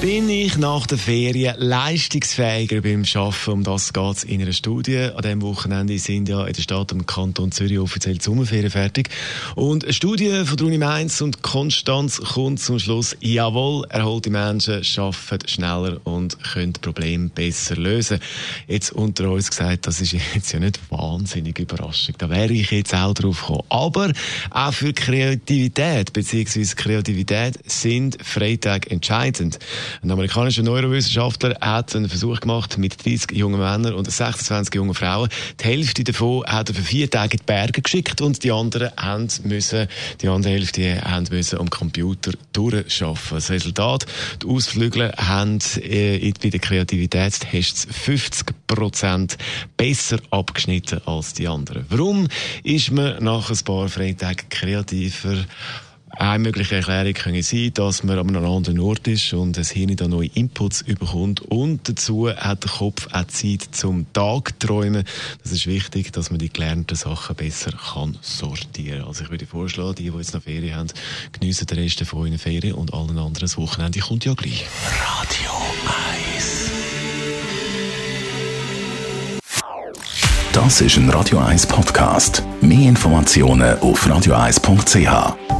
bin ich nach der Ferien leistungsfähiger beim Arbeiten? Um das geht es in einer Studie. An diesem Wochenende sind ja in der Stadt und Kanton Zürich offiziell die Sommerferien fertig. Und eine Studie von der Uni Mainz und Konstanz kommt zum Schluss, jawohl, erholte Menschen arbeiten schneller und können Probleme besser lösen. Jetzt unter uns gesagt, das ist jetzt ja nicht wahnsinnig überraschend. Da wäre ich jetzt auch drauf gekommen. Aber auch für Kreativität bzw. Kreativität sind Freitage entscheidend. Ein amerikanischer Neurowissenschaftler hat einen Versuch gemacht mit 30 jungen Männern und 26 jungen Frauen. Die Hälfte davon hat er für vier Tage in die Berge geschickt und die anderen haben müssen, die andere Hälfte haben müssen am Computer durchschaffen. Das Resultat, die Ausflügler haben äh, bei den Kreativitätstests 50 Prozent besser abgeschnitten als die anderen. Warum ist man nach ein paar Freitagen kreativer? Eine mögliche Erklärung könnte sein, dass man an einem anderen Ort ist und das Hirn da neue Inputs überkommt. Und dazu hat der Kopf auch Zeit zum Tagträumen. Das ist wichtig, dass man die gelernten Sachen besser kann sortieren Also ich würde vorschlagen, die, die jetzt noch Ferien haben, geniessen den Rest von euren Ferien und allen anderen das Wochenende kommt ja gleich. Radio 1 Das ist ein Radio 1 Podcast. Mehr Informationen auf radio1.ch.